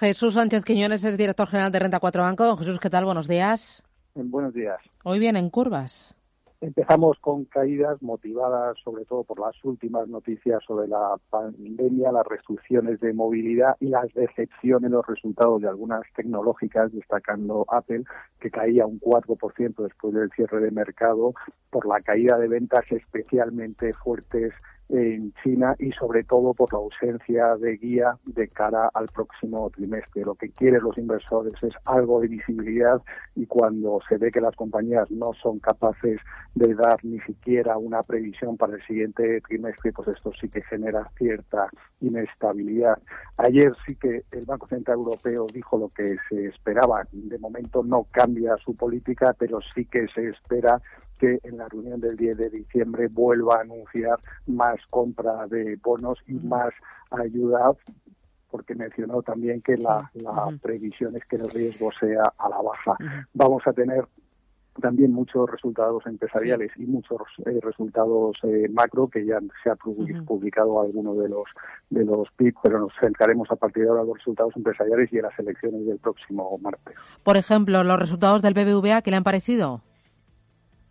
Jesús Sánchez Quiñones es director general de Renta 4 Banco. Don Jesús, ¿qué tal? Buenos días. Buenos días. Hoy vienen curvas. Empezamos con caídas motivadas sobre todo por las últimas noticias sobre la pandemia, las restricciones de movilidad y las decepciones en los resultados de algunas tecnológicas, destacando Apple, que caía un 4% después del cierre de mercado por la caída de ventas especialmente fuertes en China y sobre todo por la ausencia de guía de cara al próximo trimestre. Lo que quieren los inversores es algo de visibilidad y cuando se ve que las compañías no son capaces de dar ni siquiera una previsión para el siguiente trimestre, pues esto sí que genera cierta inestabilidad. Ayer sí que el Banco Central Europeo dijo lo que se esperaba. De momento no cambia su política, pero sí que se espera que en la reunión del 10 de diciembre vuelva a anunciar más compra de bonos y más ayuda porque mencionó también que la, previsión es que el riesgo sea a la baja. Vamos a tener también muchos resultados empresariales y muchos eh, resultados eh, macro que ya se ha publicado algunos de los de los PIB, pero nos centraremos a partir de ahora en los resultados empresariales y en las elecciones del próximo martes. Por ejemplo, los resultados del BBVA, ¿qué le han parecido?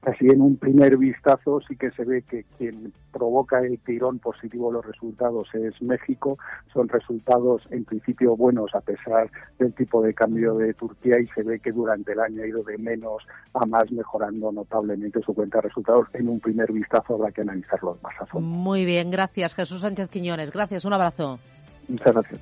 Así en un primer vistazo sí que se ve que quien provoca el tirón positivo de los resultados es México. Son resultados en principio buenos a pesar del tipo de cambio de Turquía y se ve que durante el año ha ido de menos a más mejorando notablemente su cuenta de resultados. En un primer vistazo habrá que analizarlos más a fondo. Muy bien, gracias Jesús Sánchez Quiñones. Gracias, un abrazo. Muchas gracias.